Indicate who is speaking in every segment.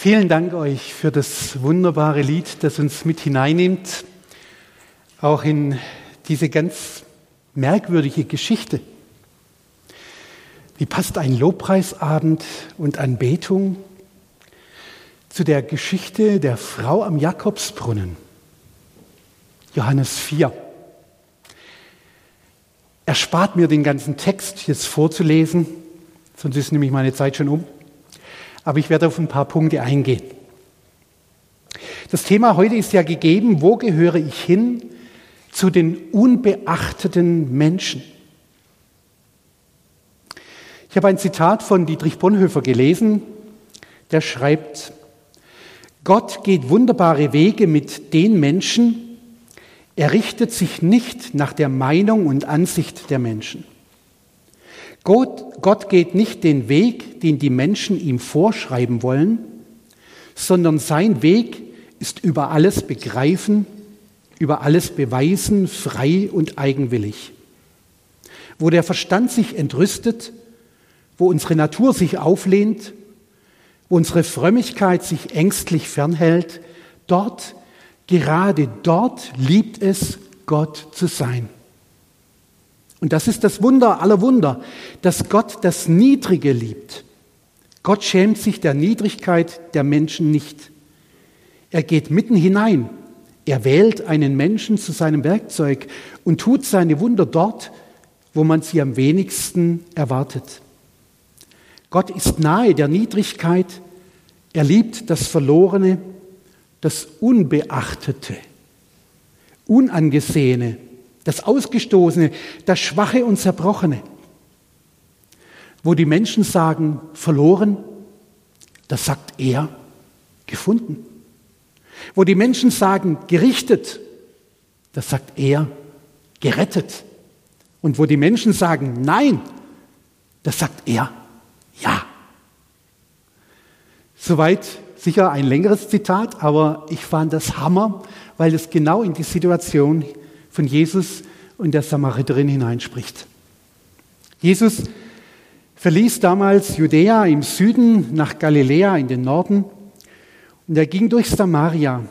Speaker 1: Vielen Dank euch für das wunderbare Lied, das uns mit hineinnimmt, auch in diese ganz merkwürdige Geschichte. Wie passt ein Lobpreisabend und Anbetung zu der Geschichte der Frau am Jakobsbrunnen? Johannes 4. Erspart mir den ganzen Text jetzt vorzulesen, sonst ist nämlich meine Zeit schon um aber ich werde auf ein paar Punkte eingehen. Das Thema heute ist ja gegeben, wo gehöre ich hin zu den unbeachteten Menschen? Ich habe ein Zitat von Dietrich Bonhoeffer gelesen, der schreibt, Gott geht wunderbare Wege mit den Menschen, er richtet sich nicht nach der Meinung und Ansicht der Menschen. Gott, Gott geht nicht den Weg, den die Menschen ihm vorschreiben wollen, sondern sein Weg ist über alles begreifen, über alles beweisen, frei und eigenwillig. Wo der Verstand sich entrüstet, wo unsere Natur sich auflehnt, wo unsere Frömmigkeit sich ängstlich fernhält, dort, gerade dort liebt es, Gott zu sein. Und das ist das Wunder aller Wunder, dass Gott das Niedrige liebt. Gott schämt sich der Niedrigkeit der Menschen nicht. Er geht mitten hinein. Er wählt einen Menschen zu seinem Werkzeug und tut seine Wunder dort, wo man sie am wenigsten erwartet. Gott ist nahe der Niedrigkeit. Er liebt das Verlorene, das Unbeachtete, Unangesehene, das Ausgestoßene, das Schwache und Zerbrochene. Wo die Menschen sagen, verloren, das sagt er, gefunden. Wo die Menschen sagen, gerichtet, das sagt er, gerettet. Und wo die Menschen sagen, nein, das sagt er, ja. Soweit sicher ein längeres Zitat, aber ich fand das Hammer, weil es genau in die Situation von Jesus und der Samariterin hineinspricht. Jesus verließ damals Judäa im Süden nach Galiläa in den Norden und er ging durch Samaria.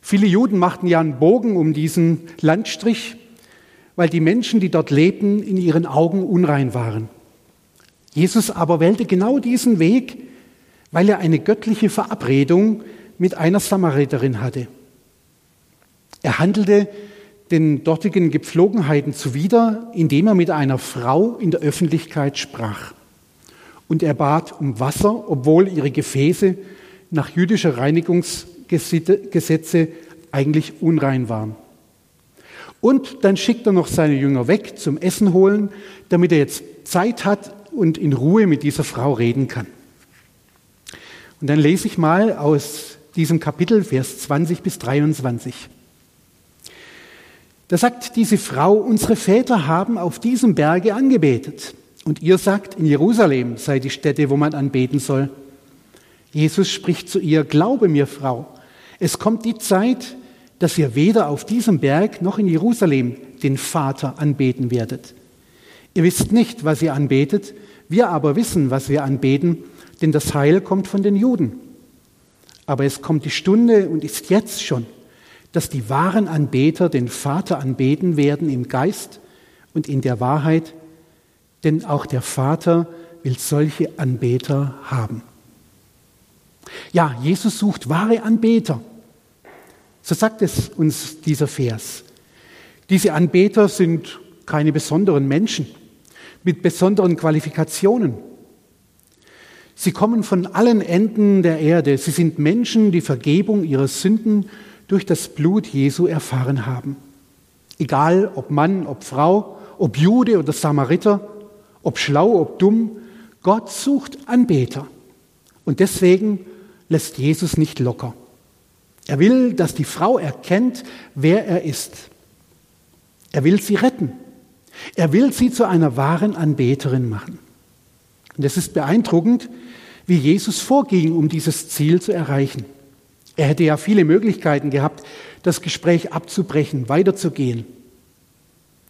Speaker 1: Viele Juden machten ja einen Bogen um diesen Landstrich, weil die Menschen, die dort lebten, in ihren Augen unrein waren. Jesus aber wählte genau diesen Weg, weil er eine göttliche Verabredung mit einer Samariterin hatte. Er handelte den dortigen Gepflogenheiten zuwider, indem er mit einer Frau in der Öffentlichkeit sprach. Und er bat um Wasser, obwohl ihre Gefäße nach jüdischer Reinigungsgesetze eigentlich unrein waren. Und dann schickt er noch seine Jünger weg zum Essen holen, damit er jetzt Zeit hat und in Ruhe mit dieser Frau reden kann. Und dann lese ich mal aus diesem Kapitel, Vers 20 bis 23. Da sagt diese Frau, unsere Väter haben auf diesem Berge angebetet. Und ihr sagt, in Jerusalem sei die Stätte, wo man anbeten soll. Jesus spricht zu ihr, glaube mir, Frau, es kommt die Zeit, dass ihr weder auf diesem Berg noch in Jerusalem den Vater anbeten werdet. Ihr wisst nicht, was ihr anbetet, wir aber wissen, was wir anbeten, denn das Heil kommt von den Juden. Aber es kommt die Stunde und ist jetzt schon dass die wahren Anbeter den Vater anbeten werden im Geist und in der Wahrheit, denn auch der Vater will solche Anbeter haben. Ja, Jesus sucht wahre Anbeter. So sagt es uns dieser Vers. Diese Anbeter sind keine besonderen Menschen mit besonderen Qualifikationen. Sie kommen von allen Enden der Erde. Sie sind Menschen, die Vergebung ihrer Sünden durch das Blut Jesu erfahren haben. Egal ob Mann, ob Frau, ob Jude oder Samariter, ob schlau, ob dumm, Gott sucht Anbeter. Und deswegen lässt Jesus nicht locker. Er will, dass die Frau erkennt, wer er ist. Er will sie retten. Er will sie zu einer wahren Anbeterin machen. Und es ist beeindruckend, wie Jesus vorging, um dieses Ziel zu erreichen. Er hätte ja viele Möglichkeiten gehabt, das Gespräch abzubrechen, weiterzugehen.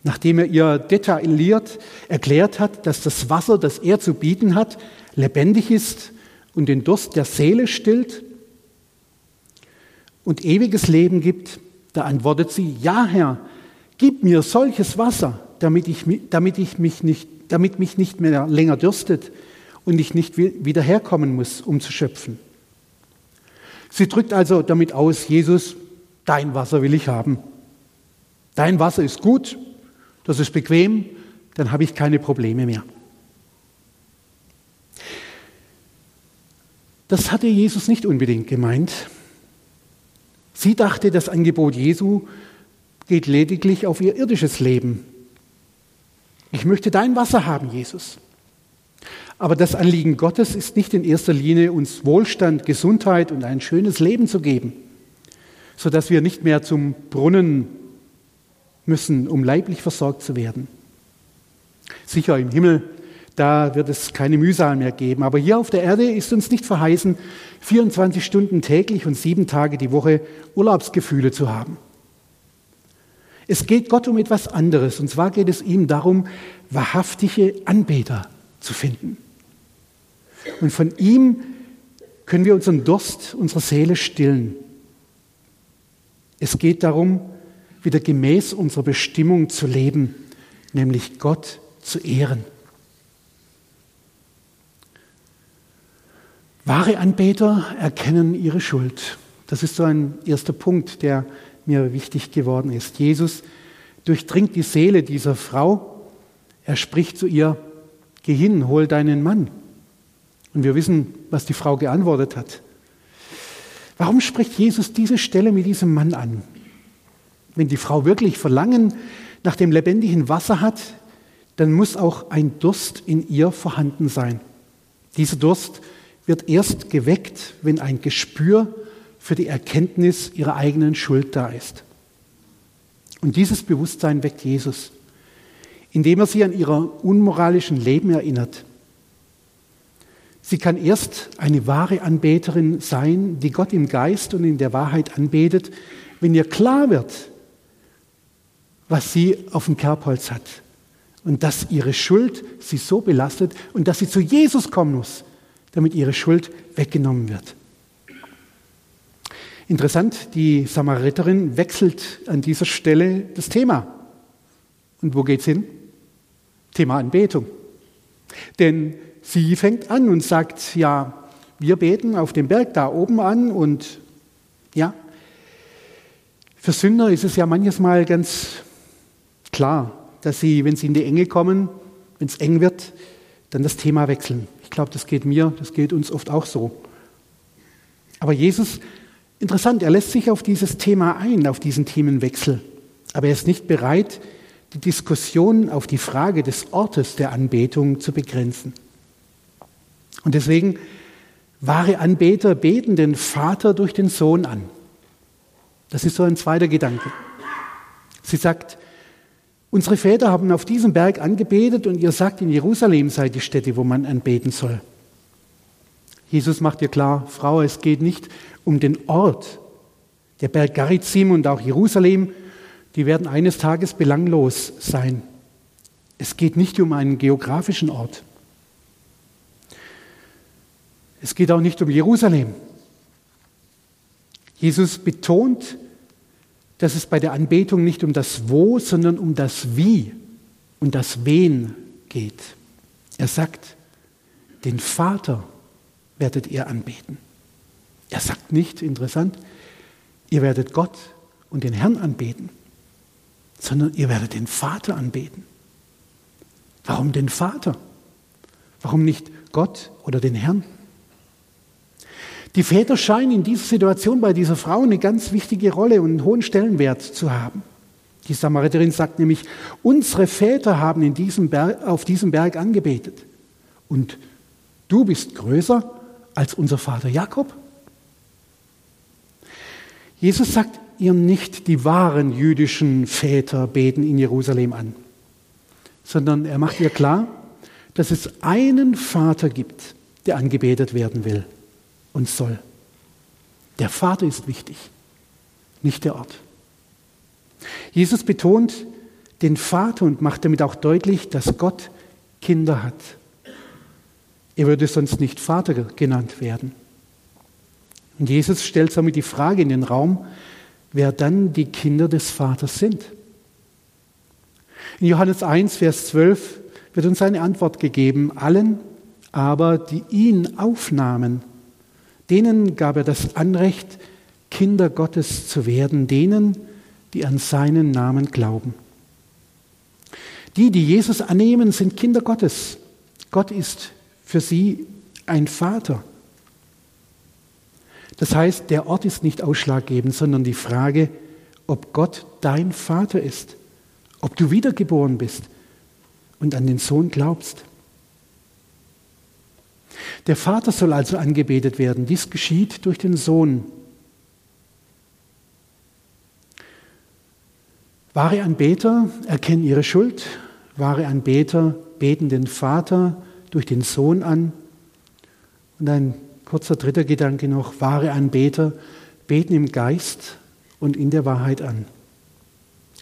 Speaker 1: Nachdem er ihr detailliert erklärt hat, dass das Wasser, das er zu bieten hat, lebendig ist und den Durst der Seele stillt und ewiges Leben gibt, da antwortet sie, ja Herr, gib mir solches Wasser, damit, ich, damit, ich mich, nicht, damit mich nicht mehr länger dürstet und ich nicht wieder herkommen muss, um zu schöpfen. Sie drückt also damit aus, Jesus, dein Wasser will ich haben. Dein Wasser ist gut, das ist bequem, dann habe ich keine Probleme mehr. Das hatte Jesus nicht unbedingt gemeint. Sie dachte, das Angebot Jesu geht lediglich auf ihr irdisches Leben. Ich möchte dein Wasser haben, Jesus. Aber das Anliegen Gottes ist nicht in erster Linie, uns Wohlstand, Gesundheit und ein schönes Leben zu geben, sodass wir nicht mehr zum Brunnen müssen, um leiblich versorgt zu werden. Sicher im Himmel, da wird es keine Mühsal mehr geben. Aber hier auf der Erde ist uns nicht verheißen, 24 Stunden täglich und sieben Tage die Woche Urlaubsgefühle zu haben. Es geht Gott um etwas anderes. Und zwar geht es ihm darum, wahrhaftige Anbeter zu finden. Und von ihm können wir unseren Durst unserer Seele stillen. Es geht darum, wieder gemäß unserer Bestimmung zu leben, nämlich Gott zu ehren. Wahre Anbeter erkennen ihre Schuld. Das ist so ein erster Punkt, der mir wichtig geworden ist. Jesus durchdringt die Seele dieser Frau. Er spricht zu ihr, geh hin, hol deinen Mann. Und wir wissen, was die Frau geantwortet hat. Warum spricht Jesus diese Stelle mit diesem Mann an? Wenn die Frau wirklich Verlangen nach dem lebendigen Wasser hat, dann muss auch ein Durst in ihr vorhanden sein. Dieser Durst wird erst geweckt, wenn ein Gespür für die Erkenntnis ihrer eigenen Schuld da ist. Und dieses Bewusstsein weckt Jesus, indem er sie an ihrer unmoralischen Leben erinnert. Sie kann erst eine wahre Anbeterin sein, die Gott im Geist und in der Wahrheit anbetet, wenn ihr klar wird, was sie auf dem Kerbholz hat und dass ihre Schuld sie so belastet und dass sie zu Jesus kommen muss, damit ihre Schuld weggenommen wird. Interessant, die Samariterin wechselt an dieser Stelle das Thema. Und wo geht's hin? Thema Anbetung. Denn sie fängt an und sagt, ja, wir beten auf dem Berg da oben an und ja, für Sünder ist es ja manches Mal ganz klar, dass sie, wenn sie in die Enge kommen, wenn es eng wird, dann das Thema wechseln. Ich glaube, das geht mir, das geht uns oft auch so. Aber Jesus Interessant, er lässt sich auf dieses Thema ein, auf diesen Themenwechsel. Aber er ist nicht bereit, die Diskussion auf die Frage des Ortes der Anbetung zu begrenzen. Und deswegen, wahre Anbeter beten den Vater durch den Sohn an. Das ist so ein zweiter Gedanke. Sie sagt, unsere Väter haben auf diesem Berg angebetet und ihr sagt, in Jerusalem sei die Stätte, wo man anbeten soll. Jesus macht ihr klar, Frau, es geht nicht um den Ort. Der Berg Garizim und auch Jerusalem, die werden eines Tages belanglos sein. Es geht nicht um einen geografischen Ort. Es geht auch nicht um Jerusalem. Jesus betont, dass es bei der Anbetung nicht um das Wo, sondern um das Wie und das Wen geht. Er sagt, den Vater werdet ihr anbeten. Er sagt nicht, interessant, ihr werdet Gott und den Herrn anbeten, sondern ihr werdet den Vater anbeten. Warum den Vater? Warum nicht Gott oder den Herrn? Die Väter scheinen in dieser Situation bei dieser Frau eine ganz wichtige Rolle und einen hohen Stellenwert zu haben. Die Samariterin sagt nämlich, unsere Väter haben in diesem Berg, auf diesem Berg angebetet. Und du bist größer als unser Vater Jakob. Jesus sagt ihr nicht, die wahren jüdischen Väter beten in Jerusalem an, sondern er macht ihr klar, dass es einen Vater gibt, der angebetet werden will und soll. Der Vater ist wichtig, nicht der Ort. Jesus betont den Vater und macht damit auch deutlich, dass Gott Kinder hat. Er würde sonst nicht Vater genannt werden. Und Jesus stellt somit die Frage in den Raum, wer dann die Kinder des Vaters sind. In Johannes 1, Vers 12 wird uns eine Antwort gegeben. Allen aber, die ihn aufnahmen, denen gab er das Anrecht, Kinder Gottes zu werden, denen, die an seinen Namen glauben. Die, die Jesus annehmen, sind Kinder Gottes. Gott ist für sie ein Vater. Das heißt, der Ort ist nicht ausschlaggebend, sondern die Frage, ob Gott dein Vater ist, ob du wiedergeboren bist und an den Sohn glaubst. Der Vater soll also angebetet werden. Dies geschieht durch den Sohn. Wahre Anbeter erkennen ihre Schuld. Wahre Anbeter beten den Vater durch den Sohn an. Und ein kurzer dritter Gedanke noch. Wahre Anbeter beten im Geist und in der Wahrheit an.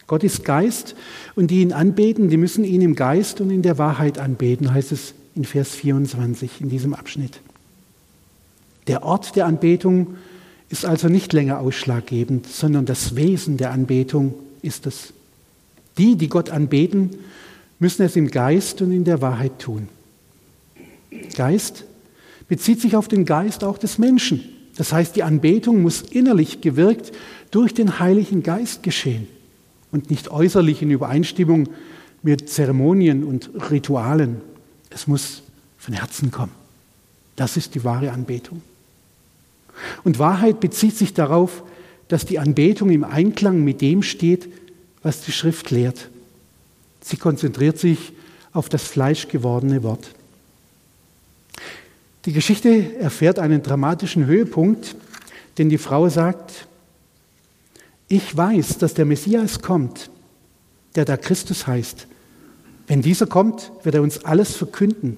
Speaker 1: Gott ist Geist und die ihn anbeten, die müssen ihn im Geist und in der Wahrheit anbeten, heißt es in Vers 24 in diesem Abschnitt. Der Ort der Anbetung ist also nicht länger ausschlaggebend, sondern das Wesen der Anbetung ist es. Die, die Gott anbeten, müssen es im Geist und in der Wahrheit tun. Geist bezieht sich auf den Geist auch des Menschen. Das heißt, die Anbetung muss innerlich gewirkt durch den Heiligen Geist geschehen und nicht äußerlich in Übereinstimmung mit Zeremonien und Ritualen. Es muss von Herzen kommen. Das ist die wahre Anbetung. Und Wahrheit bezieht sich darauf, dass die Anbetung im Einklang mit dem steht, was die Schrift lehrt. Sie konzentriert sich auf das fleischgewordene Wort. Die Geschichte erfährt einen dramatischen Höhepunkt, denn die Frau sagt, ich weiß, dass der Messias kommt, der da Christus heißt. Wenn dieser kommt, wird er uns alles verkünden.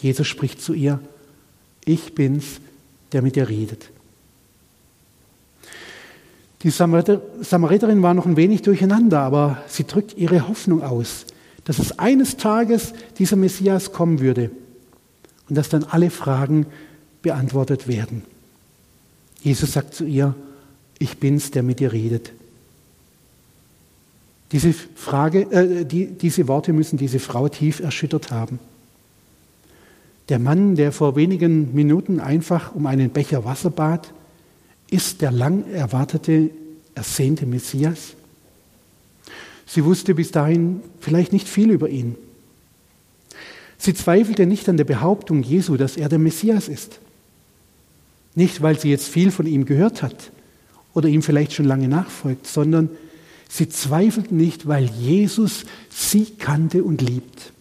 Speaker 1: Jesus spricht zu ihr, ich bin's, der mit dir redet. Die Samariterin war noch ein wenig durcheinander, aber sie drückt ihre Hoffnung aus, dass es eines Tages dieser Messias kommen würde und dass dann alle Fragen beantwortet werden. Jesus sagt zu ihr, ich bin's, der mit dir redet. Diese, Frage, äh, die, diese Worte müssen diese Frau tief erschüttert haben. Der Mann, der vor wenigen Minuten einfach um einen Becher Wasser bat, ist der lang erwartete, ersehnte Messias? Sie wusste bis dahin vielleicht nicht viel über ihn. Sie zweifelte nicht an der Behauptung Jesu, dass er der Messias ist. Nicht, weil sie jetzt viel von ihm gehört hat oder ihm vielleicht schon lange nachfolgt, sondern sie zweifelt nicht, weil Jesus sie kannte und liebt.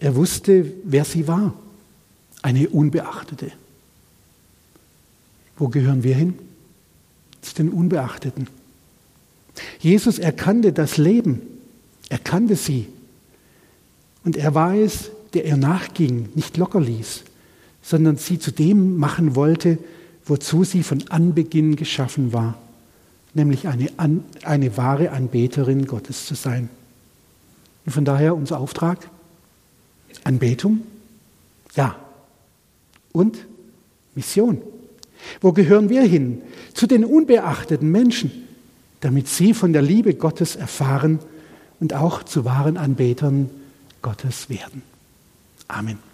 Speaker 1: Er wusste, wer sie war, eine Unbeachtete. Wo gehören wir hin? Zu den Unbeachteten. Jesus erkannte das Leben, er kannte sie. Und er war es, der ihr nachging, nicht locker ließ, sondern sie zu dem machen wollte, wozu sie von Anbeginn geschaffen war, nämlich eine, eine wahre Anbeterin Gottes zu sein. Und von daher unser Auftrag, Anbetung, ja, und Mission. Wo gehören wir hin? Zu den unbeachteten Menschen, damit sie von der Liebe Gottes erfahren und auch zu wahren Anbetern Gottes werden. Amen.